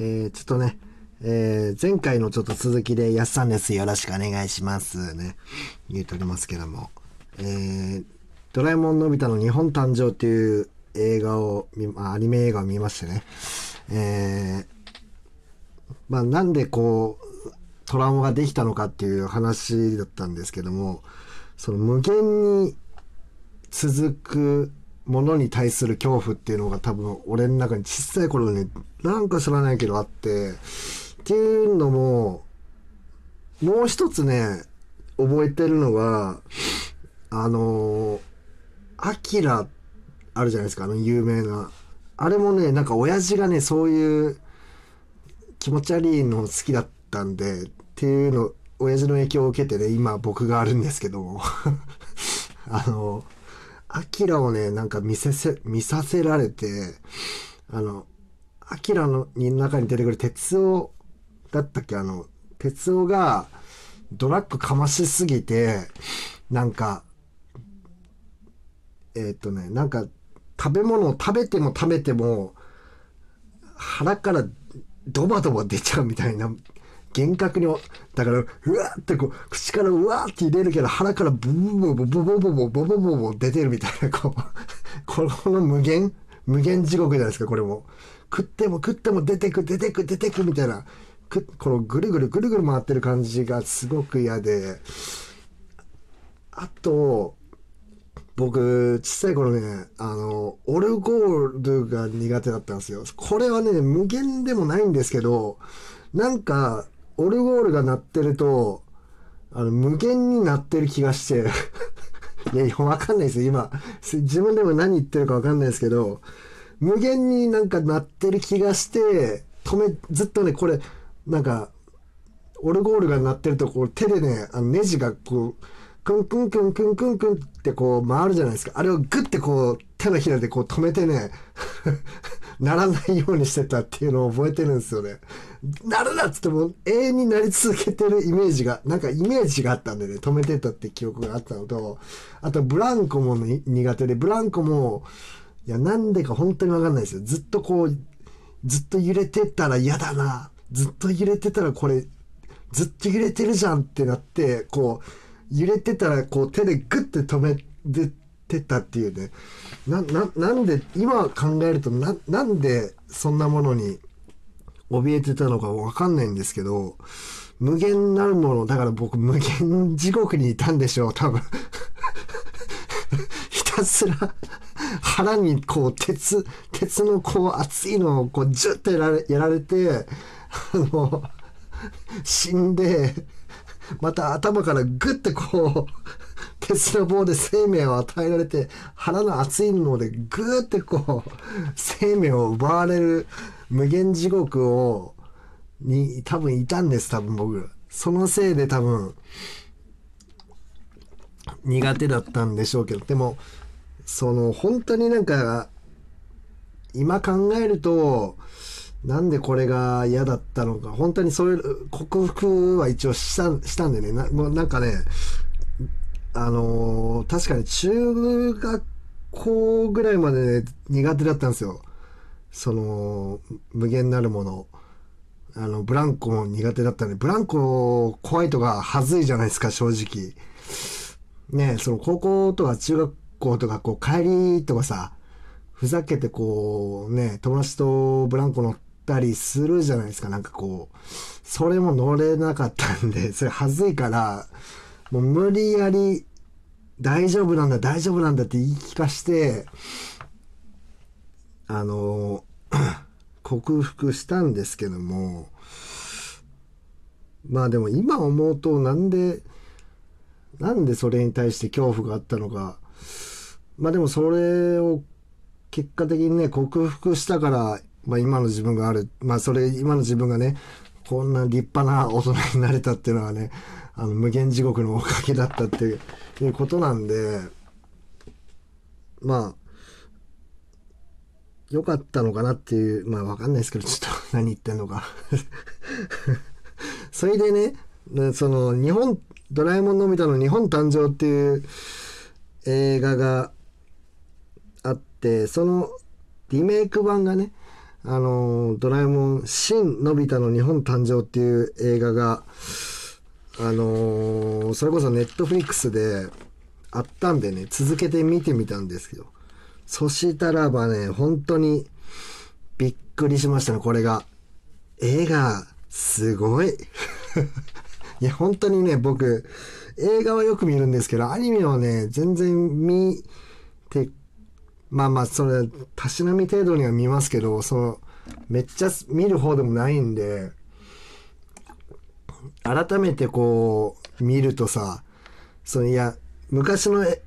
えー、ちょっとね、えー、前回のちょっと続きで、やっさんです。よろしくお願いします。ね。言うとりますけども。えー、ドラえもんのび太の日本誕生っていう映画を、アニメ映画を見ましてね。えー、まあなんでこう、トラウマができたのかっていう話だったんですけども、その無限に続くものに対する恐怖っていうのが多分俺の中に小さい頃になんか知らないけどあって、っていうのも、もう一つね、覚えてるのが、あの、アキラあるじゃないですか、あの有名な。あれもね、なんか親父がね、そういう気持ち悪いの好きだったんで、っていうの、親父の影響を受けてね、今僕があるんですけど あの、アキラをね、なんか見せせ、見させられて、あの、アキラの中に出てくる鉄夫だったっけ？あの、鉄夫がドラッグかましすぎて、なんか、えー、っとね、なんか食べ物を食べても食べても腹からドバドバ出ちゃうみたいな幻覚に、だから、うわってこう、口からうわって入れるけど、腹からブブブブブブブブブブブブ出てるみたいな、こう、この無限無限地獄じゃないですか、これも。食っても食っても出てく、出てく、出てくみたいな。このぐるぐるぐるぐる回ってる感じがすごく嫌で。あと、僕、小さい頃ね、あの、オルゴールが苦手だったんですよ。これはね、無限でもないんですけど、なんか、オルゴールが鳴ってると、あの、無限になってる気がして いや、わかんないですよ、今。自分でも何言ってるかわかんないですけど、無限になんか鳴ってる気がして、止め、ずっとね、これ、なんか、オルゴールが鳴ってると、こう、手でね、あの、ネジがこう、クンクンクンクンクンクンってこう回るじゃないですか。あれをグッてこう、手のひらでこう止めてねならないようにしてたっていうのを覚えてるんですよね。なるなっつっても永遠になり続けてるイメージが、なんかイメージがあったんでね、止めてたって記憶があったのと、あとブランコも苦手で、ブランコも、いや、なんでか本当にわかんないですよ。ずっとこう、ずっと揺れてたら嫌だな。ずっと揺れてたらこれ、ずっと揺れてるじゃんってなって、こう、揺れてたらこう手でグッて止めてってたっていうね。な、な、なんで、今考えるとな、なんでそんなものに怯えてたのかわかんないんですけど、無限なるもの、だから僕無限地獄にいたんでしょう、多分。ひたすら腹にこう鉄、鉄のこう熱いのをこうジュッてやられやられて、あの、死んで、また頭からグッてこう、鉄の棒で生命を与えられて、腹の熱いのでグーってこう、生命を奪われる無限地獄を、に多分いたんです、多分僕。そのせいで多分、苦手だったんでしょうけど、でも、その、本当になんか、今考えると、なんでこれが嫌だったのか、本当にそういう、克服は一応した、したんでね、なもうなんかね、あのー、確かに中学校ぐらいまで苦手だったんですよ。その、無限なるもの。あの、ブランコも苦手だったんで、ブランコ怖いとかはずいじゃないですか、正直。ねその高校とか中学校とか、こう、帰りとかさ、ふざけてこう、ね、友達とブランコ乗ってたりするじゃないですか、なんかこう。それも乗れなかったんで、それはずいから、もう無理やり、大丈夫なんだ、大丈夫なんだって言い聞かして、あの、克服したんですけども、まあでも今思うとなんで、なんでそれに対して恐怖があったのか。まあでもそれを結果的にね、克服したから、まあ今の自分がある。まあそれ、今の自分がね、こんな立派な大人になれたっていうのはね、あの無限地獄のおかげだったっていうことなんで、まあ、良かったのかなっていう、まあわかんないですけど、ちょっと何言ってんのか それでね、その日本、ドラえもんのび太の日本誕生っていう映画があって、そのリメイク版がね、あの、ドラえもん、新のび太の日本誕生っていう映画が、あのそれこそネットフリックスであったんでね、続けて見てみたんですけど、そしたらばね、本当にびっくりしましたね、これが。映画、すごい。いや、本当にね、僕、映画はよく見るんですけど、アニメはね、全然見て、まあまあ、それ、たしなみ程度には見ますけど、その、めっちゃ見る方でもないんで、改めてこう、見るとさ、そのいや、昔のえ、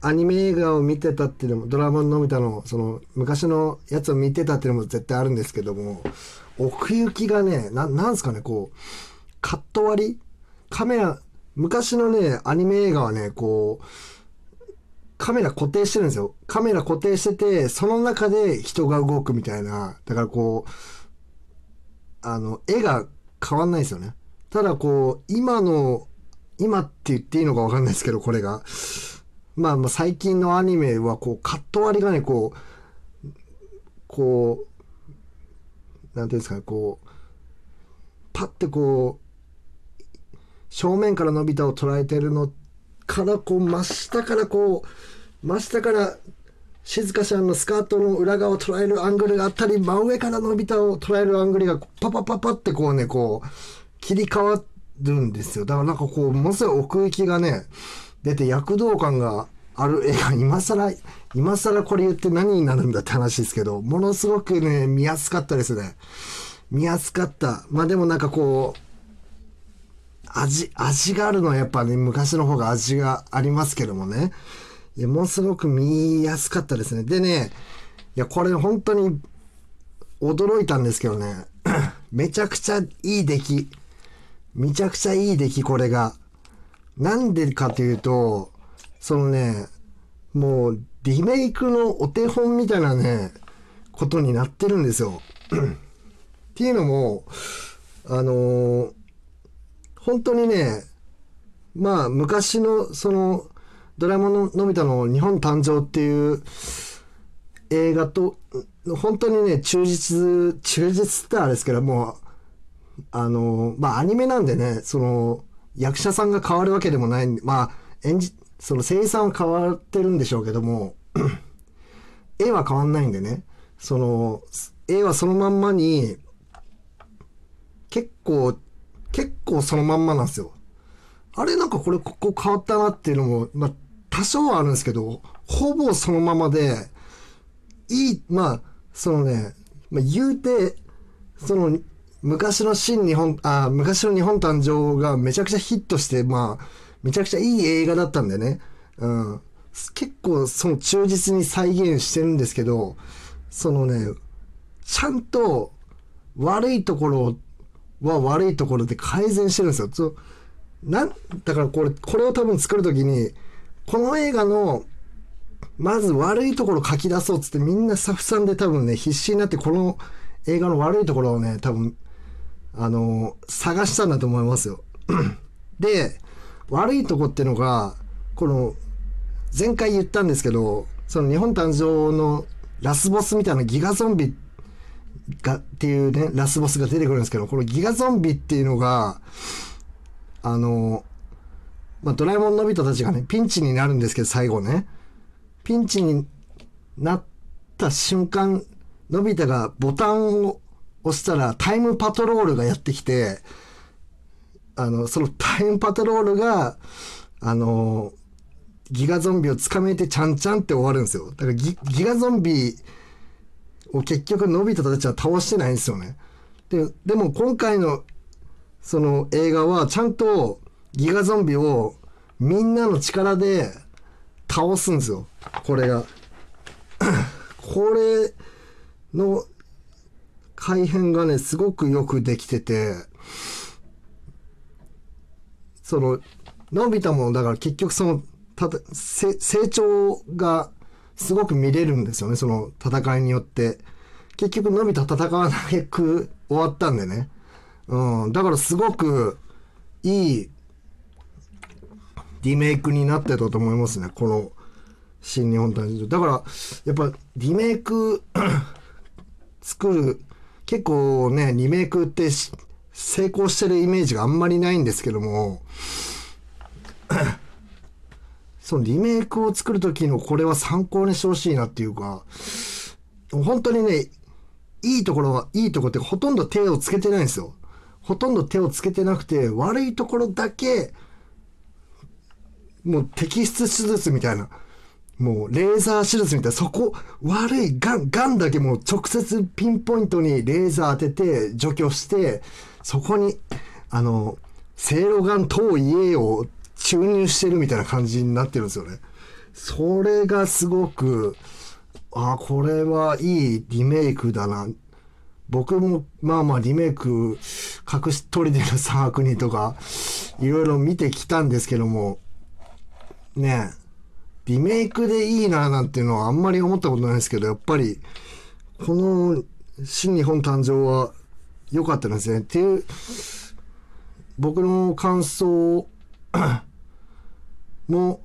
アニメ映画を見てたっていうのも、ドラマのび太の、その、昔のやつを見てたっていうのも絶対あるんですけども、奥行きがね、な、なんすかね、こう、カット割り？カメラ、昔のね、アニメ映画はね、こう、カメラ固定してるんですよ。カメラ固定してて、その中で人が動くみたいな。だからこう、あの、絵が変わんないですよね。ただこう、今の、今って言っていいのかわかんないですけど、これが。まあまあ最近のアニメはこう、カット割りがね、こう、こう、なんていうんですかね、こう、パッてこう、正面からのび太を捉えてるのから、こう、真下からこう、真下から、静香ちゃんのスカートの裏側を捉えるアングルがあったり、真上からのび太を捉えるアングルが、パパパパってこうね、こう、切り替わるんですよ。だからなんかこう、ものすごい奥行きがね、出て躍動感がある映画、今更、今更これ言って何になるんだって話ですけど、ものすごくね、見やすかったですね。見やすかった。まあでもなんかこう、味、味があるのはやっぱね、昔の方が味がありますけどもね。いや、ものすごく見やすかったですね。でね、いや、これ本当に驚いたんですけどね、めちゃくちゃいい出来。めちゃくちゃいい出来、これが。なんでかというと、そのね、もうリメイクのお手本みたいなね、ことになってるんですよ。っていうのも、あのー本当にね、まあ昔のそのドラえもんののび太の日本誕生っていう映画と、本当にね、忠実、忠実ってあれですけども、あの、まあアニメなんでね、その役者さんが変わるわけでもないんで、まあ演じ、その声優さんは変わってるんでしょうけども、絵は変わんないんでね、その、絵はそのまんまに、結構、結構そのまんまなんですよ。あれなんかこれここ変わったなっていうのも、まあ多少はあるんですけど、ほぼそのままで、いい、まあ、そのね、まあ、言うて、その、昔の新日本、あ、昔の日本誕生がめちゃくちゃヒットして、まあ、めちゃくちゃいい映画だったんでね。うん。結構その忠実に再現してるんですけど、そのね、ちゃんと悪いところをは悪いところで改善してるんですよ。そうなんだからこれ、これを多分作るときに、この映画の、まず悪いところ書き出そうっつってみんなスタッフさんで多分ね、必死になってこの映画の悪いところをね、多分、あの探したんだと思いますよ。で、悪いとこってのが、この、前回言ったんですけど、その日本誕生のラスボスみたいなギガゾンビが、っていうね、ラスボスが出てくるんですけど、このギガゾンビっていうのが、あの、まあ、ドラえもんのび太たちがね、ピンチになるんですけど、最後ね。ピンチになった瞬間、のび太がボタンを押したらタイムパトロールがやってきて、あの、そのタイムパトロールが、あの、ギガゾンビを捕まえてちゃんちゃんって終わるんですよ。だからギガゾンビを結局のび太たちは倒してないんですよね。で、でも今回のその映画はちゃんとギガゾンビをみんなの力で倒すんですよ。これが。これの改変がね、すごくよくできてて、その、のび太もだから結局その、たせ成長がすごく見れるんですよね、その戦いによって。結局のび太戦わなく終わったんでね。うん、だからすごくいいリメイクになってたと思いますね、この新日本誕生。だから、やっぱリメイク作る、結構ね、リメイクって成功してるイメージがあんまりないんですけども、そのリメイクを作る時のこれは参考にしてほしいなっていうか、本当にね、いいところは、いいところってほとんど手をつけてないんですよ。ほとんど手をつけてなくて、悪いところだけ、もう摘出手術みたいな。もうレーザー手術みたいな、そこ、悪いガン、ガンだけもう直接ピンポイントにレーザー当てて除去して、そこに、あの、せいろがん等家を注入してるみたいな感じになってるんですよね。それがすごく、あこれはいいリメイクだな。僕もまあまあリメイク隠し撮りでの三悪人とかいろいろ見てきたんですけどもねリメイクでいいななんていうのはあんまり思ったことないですけどやっぱりこの新日本誕生は良かったですねっていう僕の感想も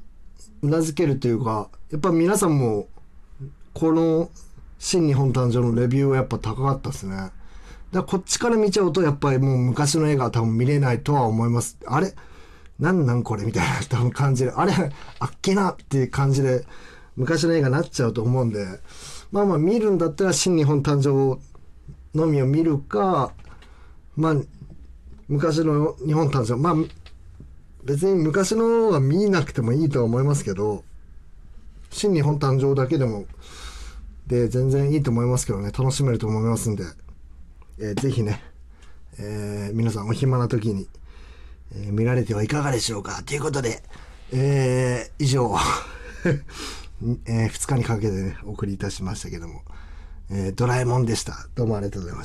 うなずけるというかやっぱ皆さんもこの新日本誕生のレビューはやっぱ高かったですね。だこっちから見ちゃうとやっぱりもう昔の映画は多分見れないとは思います。あれ？なんなんこれみたいな 多分感じで、あれ？あっけなっていう感じで昔の映画になっちゃうと思うんで、まあまあ見るんだったら新日本誕生のみを見るか、まあ昔の日本誕生、まあ別に昔のは見なくてもいいとは思いますけど、新日本誕生だけでも、で、全然いいと思いますけどね、楽しめると思いますんで、えー、ぜひね、えー、皆さんお暇な時に、えー、見られてはいかがでしょうかということで、えー、以上、えー、2日にかけてね、お送りいたしましたけども、えー、ドラえもんでした。どうもありがとうございました。